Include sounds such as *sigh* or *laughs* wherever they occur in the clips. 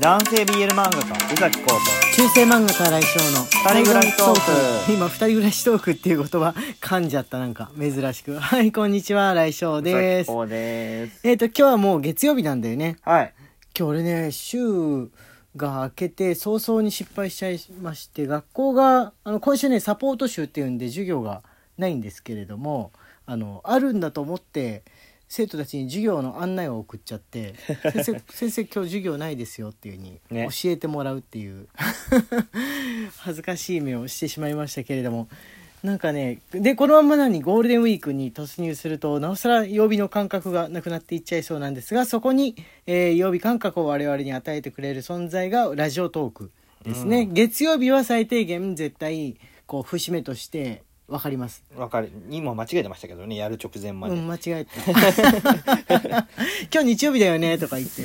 男性 BL 漫画家宇崎浩と中世漫画家来翔の。二人暮らしトーク。今二人暮らしトークっていう言葉噛んじゃったなんか。珍しく。はいこんにちは。来翔宇です。崎浩です。えっ、と今日はもう月曜日なんだよね。はい。今日俺ね週が明けて早々に失敗しちゃいまして学校があの今週ねサポート週っていうんで授業がないんですけれどもあのあるんだと思って生徒たちに授業の案内を送っちゃって「*laughs* 先生先生今日授業ないですよ」っていうふうにね。教えてもらうっていう。*laughs* 恥ずかしい目をしてしまいましたけれども。なんかねでこのまま何ゴールデンウィークに突入するとなおさら曜日の感覚がなくなっていっちゃいそうなんですがそこに、えー曜日感覚を我々に与えてくれる存在がラジオトークですね、うん。月曜日は最低限絶対こう節目として分かりますわかる今間違えてましたけどねやる直前まで、うん、間違えた。*laughs* 今日日曜日だよね、とか言って、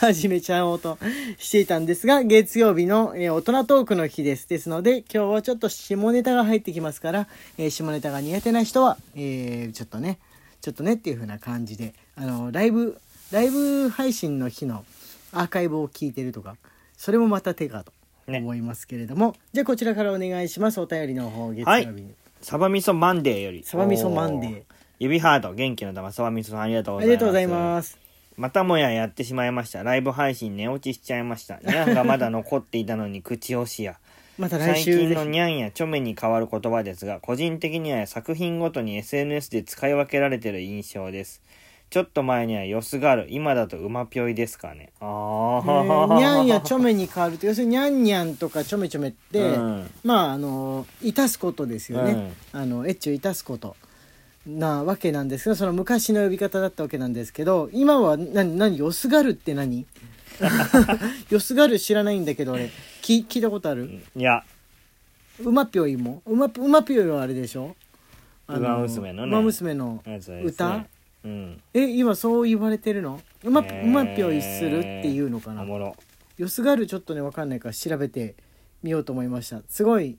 始めちゃおうとしていたんですが、月曜日の、えー大人トークの日です。ですので、今日はちょっと下ネタが入ってきますから、えー下ネタが苦手な人は、えーちょっとね、ちょっとねっていう風な感じで、あの、ライブ、ライブ配信の日のアーカイブを聞いてるとか、それもまた手かとね。思いますけれども、じゃあこちらからお願いします。お便りの方、月はい曜日に。サバ味噌マンデーより。サバ味噌マンデー。指ハート元気の玉サバ味噌さんありがとうごあざいます。りがとうございます。またもややってしまいました。ライブ配信寝落ちしちゃいました。ニャンがまだ残っていたのに *laughs* 口押しや。また来最週ぜひ。近のニャンやチョメに変わる言葉ですが個人的には作品ごとに SNS で使い分けられてる印象ですちょっと前にはよすがる。今だと馬ぴょいですかね。あえーーにゃんやちょめに変わると要するににゃんにゃんとかちょめちょめって、うん。まああのいたすことですよね、あのエッチをいたすことなわけなんですけどその昔の呼び方だったわけなんですけど今は何何よすがるって何？*laughs* よすがる知らないんだけど俺聞聞いたことある？いや。馬ぴょいも？馬馬ぴょいはあれでしょ？あの馬娘のね。馬娘の歌？うん。え今そう言われてるの？馬,、えー。馬ぴょいするっていうのかな？よすがるちょっとね分かんないから調べてみようと思いました。すごい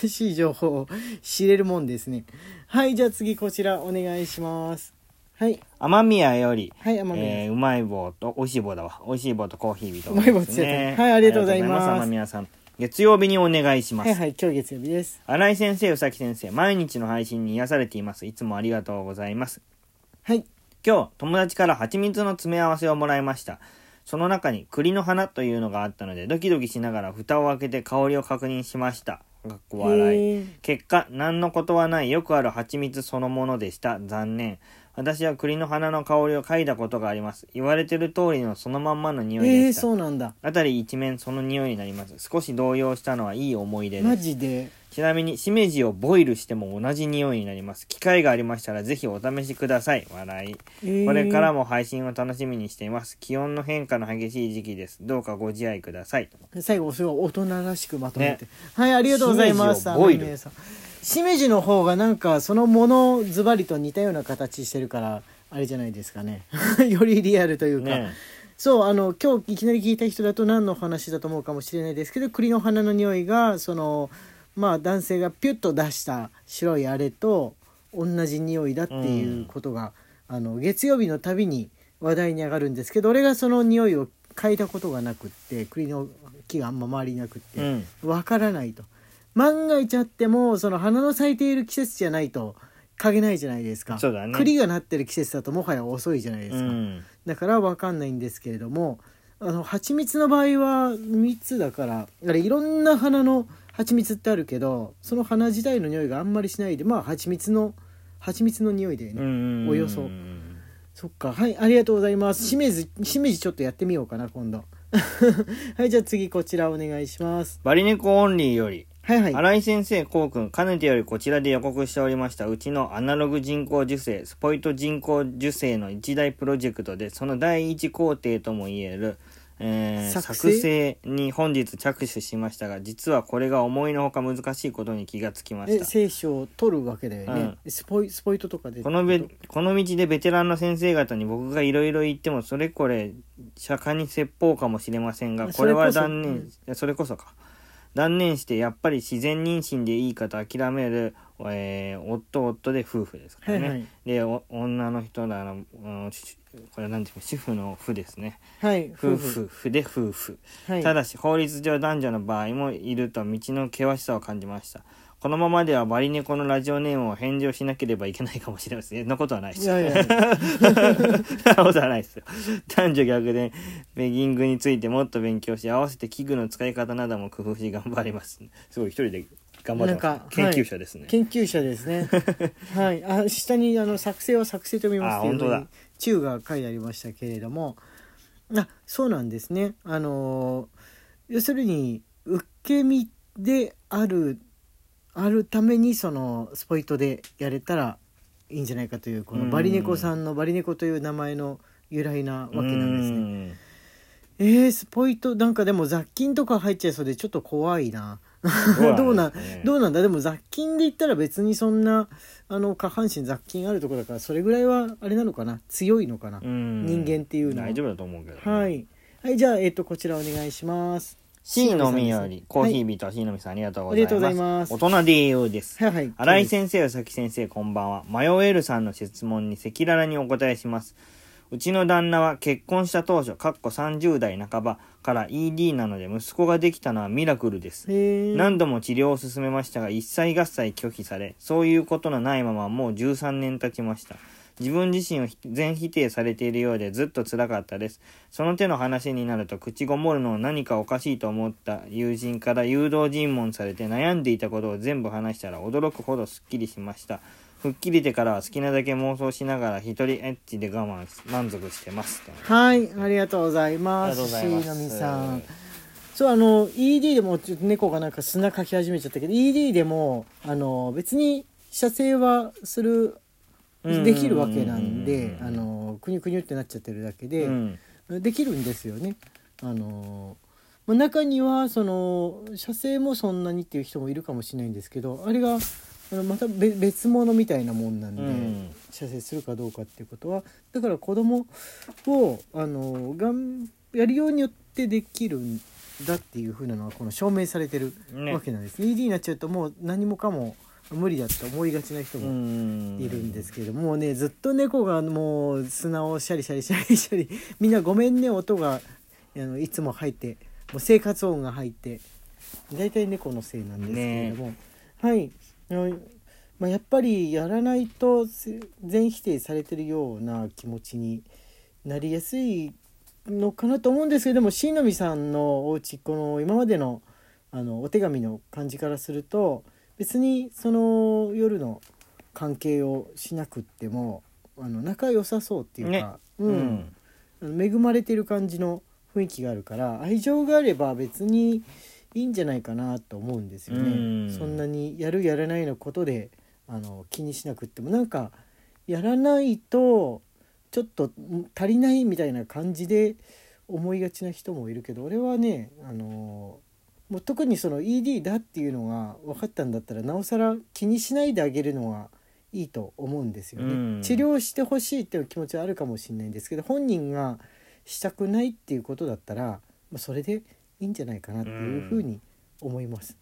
新しい情報を知れるもんですね。はいじゃあ次こちらお願いします。はい。雨宮よりはい甘みです、えーうまい棒と美味しい棒だわ。美味しい棒とコーヒービーとうまい棒はいありがとうございます。雨宮さん月曜日にお願いします。はいはい今日月曜日です。新井先生、宇崎先生、毎日の配信に癒されています。いつもありがとうございます。はい今日、友達から蜂蜜の詰め合わせをもらいました。その中に栗の花というのがあったので、ドキドキしながら蓋を開けて香りを確認しました。かっこ笑い。結果、何のことはないよくある蜂蜜そのものでした。残念。私は栗の花の香りを嗅いだことがあります。言われてる通りのそのまんまの匂いえー、でした。そうなんだあたり一面その匂いになります。少し動揺したのはいい思い出ですマ。ジでちなみにしめじをボイルしても同じ匂いになります。機会がありましたらぜひお試しください。笑い。えー。これからも配信を楽しみにしています。気温の変化の激しい時期です。どうかご自愛ください。最後すごい大人らしくまとめて、ね。はいありがとうございますしめじをボイル。しめじの方がなんかそのものズバリと似たような形してるからあれじゃないですかね。*laughs* よりリアルというか、ねそうあの今日いきなり聞いた人だと何の話だと思うかもしれないですけど栗の花の匂いがそのまあ男性がピュッと出した白いあれと同じ匂いだっていうことが、あの月曜日のたびに話題に上がるんですけど俺がその匂いを嗅いだことがなくって栗の木があんま周りになくって、うん。わからないと。万が一あってもその花の咲いている季節じゃないと嗅げないじゃないですか。そうだね。栗がなってる季節だともはや遅いじゃないですか、うん。だから分かんないんですけれどもあの蜂蜜の場合は蜜だからあれいろんな花の蜂蜜ってあるけどその花自体の匂いがあんまりしないでまあ蜂蜜の蜂蜜の匂いだよね、うんおよそ。そっか。はいありがとうございます。しめじしめじちょっとやってみようかな今度。*laughs* はいじゃあ次こちらお願いします。バリネコオンリーより。はいはい。新井先生、こうくん、かねてよりこちらで予告しておりました、うちのアナログ人工授精、スポイト人工授精の一大プロジェクトで、その第一工程とも言える、えー作作成成に本日着手しましたが、実はこれが思いのほか難しいことに気がつきましえた。聖書を取るわけだよね、スポイスポイトとかでこのべこの道でベテランの先生方に僕がいろいろ言ってもそれこれ釈迦に説法かもしれませんがこれは断念いやそれこそか。断念してやっぱり自然妊娠でいいかと諦めるえー夫夫で夫婦ですからね、はいはい。でお女の人らのうんしこれなんていうか主婦の夫ですね。はい夫婦。夫で夫婦、はい。ただし法律上男女の場合もいると道の険しさを感じました。このままではバリネコのラジオネームを返事をしなければいけないかもしれません。そんなことはないです。よ *laughs* そんなことはないですよ。男女逆でベギングについてもっと勉強し合わせて器具の使い方なども工夫し頑張ります。すごい一人で頑張ってます研究者ですね、研究者ですね。はい。*laughs* あ下にあの作成は作成と見ますあ本当だ。中が書いてありましたけれども。あそうなんですね。あの要するに受け身であるあるためにそのスポイトでやれたらいいんじゃないかというこのバリネコさんのバリネコという名前の由来なわけなんですね。ねえー、スポイトなんかでも雑菌とか入っちゃいそうでちょっと怖いなどどうなどうなんだ？でも雑菌で言ったら別にそんなあの下半身雑菌あるとこだからそれぐらいはあれなのかな？強いのかな、うん。人間っていうのは。大丈夫だと思うけどね、はい。はいじゃあえっ、とこちらお願いします。C のみよりコーヒはい。ービート C のみさんありがとうございます。ありがとうございます。大人でようです。はい。はい新井先生、宇崎先生、こんばんは。迷えるさんの質問に赤裸々にお答えします。うちの旦那は結婚した当初、かっこ30代半ばから ED なので息子ができたのはミラクルです。何度も治療を進めましたが一切合切拒否されそういうことのないままもう13年経ちました。自分自身を全否定されているようでずっと辛かったです。その手の話になると口ごもるのを何かおかしいと思った友人から誘導尋問されて悩んでいたことを全部話したら驚くほどすっきりしました吹っ切れてからは好きなだけ妄想しながら一人エッチで我慢し満足してますはいありがとうございます。ございます。C のみさん。そうあの ED でもちょっと猫がなんか砂かき始めちゃったけど ED でもあの別に射精はするうんできるわけなんでうん。あのくにゅくにゅってなっちゃってるだけで、うん。できるんですよね。あのまあ中にはその射精もそんなにっていう人もいるかもしれないんですけどあれがまた別別物みたいなもんなんで、うん。射精するかどうかっていうことはだから子供をあのがんやるようによってできるんだっていうふうなのはこの証明されてるね。わけなんです、ED になっちゃうともう何もかも無理だと思いがちな人うもん。いるんですけどもうねずっと猫がもう砂をシャリシャリシャリシャリ *laughs* みんなごめんね音があのいつも入ってもう生活音が入って大体猫のせいなんですけれども、はいまあ、やっぱりやらないとせ全否定されてるような気持ちになりやすいのかなと思うんですけどでも新波さんのお家この今までのあのお手紙の感じからすると別にその夜の関係をしなくってもあの仲良さそうっていうか、ね。ううんん。あの恵まれてる感じの雰囲気があるから愛情があれば別にいいんじゃないかなと思うんですよね。うんそんなにやるやらないのことであの気にしなくってもなんかやらないとちょっと足りないみたいな感じで思いがちな人もいるけど俺はねあのもう特にその ED だっていうのが分かったんだったらなおさら気にしないであげるのがいいと思うんですよね。うん治療してほしいっていう気持ちはあるかもしれないんですけど本人がしたくないっていうことだったら、まあ、それでいいんじゃないかなっていうふうに思います。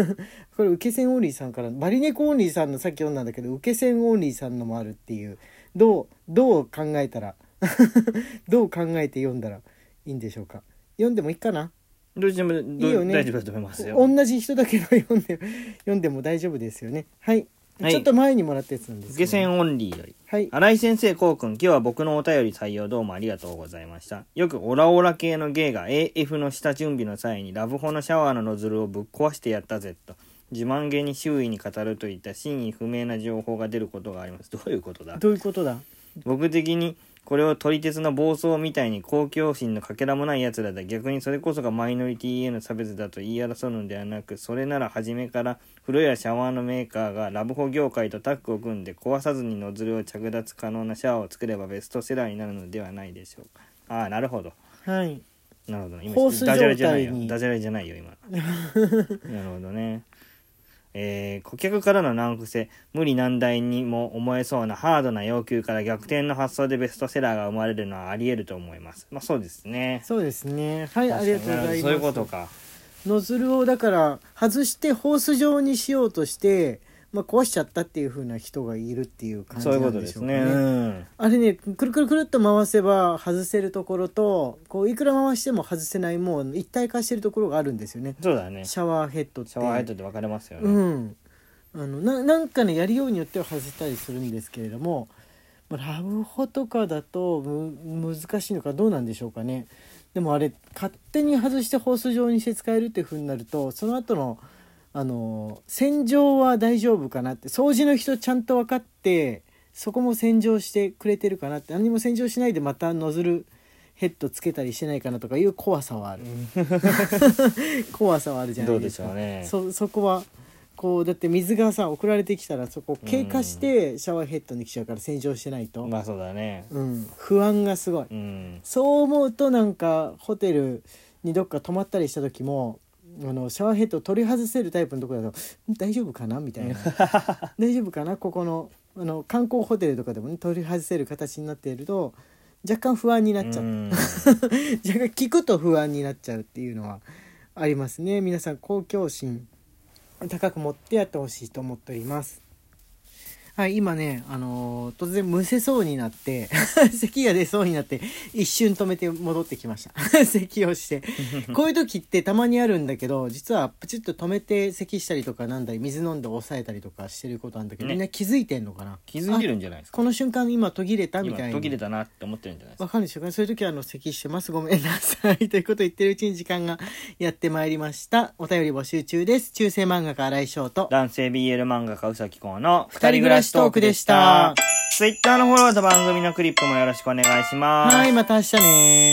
*laughs* これ受け専オンリーさんからバリネコオンリーさんのさっき読んだんだけど受け専オンリーさんのもあるっていうどうどう考えたら *laughs* どう考えて読んだらいいんでしょうか。読んでもいいかな？どっちでもどいいよね。大丈夫だと思いますよ。同じ人だけど読んで読んでも大丈夫ですよね。はい、はいちょっと前にもらったやつなんです受け線オンリーより。はい新井先生、こうくん、今日は僕のお便り採用どうもありがとうございました。よくオラオラ系の芸が AF の下準備の際にラブホのシャワーのノズルをぶっ壊してやったぜと。自慢げに周囲に語るといった真意不明な情報が出ることがあります。どういうことだ？どういうことだ？僕的にこれを撮り鉄の暴走みたいに公共心のかけらもない奴らだ。逆にそれこそがマイノリティへの差別だと言い争うのではなくそれなら初めから風呂やシャワーのメーカーがラブホ業界とタッグを組んで壊さずにノズルを着脱可能なシャワーを作ればベストセラーになるのではないでしょうか。ああなるほど。はい。なるほど。今ダジャレじゃないよ。ダジャレじゃないよ今。*laughs* なるほどねえー顧客からの難癖無理難題にも思えそうなハードな要求から逆転の発想でベストセラーが生まれるのはあり得ると思います。まあそうですね。そうですね。はいありがとうございます。そういうことか。ノズルをだから外してホース状にしようとしてまあ、壊しちゃったっていう風な人がいるっていう感じなんでしょうかね。うん。あれねくるくるくるっと回せば外せるところとこういくら回しても外せないもう一体化してるところがあるんですよねそうだね。シシャワーヘッドってャワーヘッドで分かれますよね。うんあのななんかねやりようによっては外せたりするんですけれどもまあラブホとかだとむ難しいのかどうなんでしょうかねでもあれ勝手に外してホース状にして使えるっていう風になるとその後のあの洗浄は大丈夫かなって掃除の人ちゃんと分かってそこも洗浄してくれてるかなって何も洗浄しないでまたノズルヘッドつけたりしてないかなとかいう怖さはある *laughs* 怖さはあるじゃないうですかね。そそこはこうだって水がさ送られてきたらそこ経過してシャワーヘッドに来ちゃうから洗浄してないと、まあそうだね。うん、不安がすごい、うん。そう思うとなんかホテルにどっか泊まったりした時もあのシャワーヘッド取り外せるタイプのところだとん大丈夫かなみたいな。*laughs* 大丈夫かなここのあの観光ホテルとかでもね取り外せる形になっていると若干不安になっちゃう、うん。*laughs* 若干聞くと不安になっちゃうっていうのはありますね。皆さん公共心高く持ってやってほしいと思っておりますはい今ねあのー突然むせそうになって *laughs* 咳が出そうになって一瞬止めて戻ってきました。*laughs* 咳をして。*laughs* こういう時ってたまにあるんだけど実はプチッと止めて咳したりとかなんだり水飲んで抑えたりとかしてることなんだけど、ね。みんな気づいてんのかな？気づいてるんじゃないですか？この瞬間今途切れたみたいな今途切れたなって思ってるんじゃないですか？わかるでしょうかねそういう時はあの咳してますごめんなさいということを言ってるうちに時間がやってまいりました。お便り募集中です。中世漫画家新井翔と。男性 BL 漫画家うさきこうの二人暮らしトークでした。ツイッターのフォローと番組のクリップもよろしくお願いします。はいまた明日ね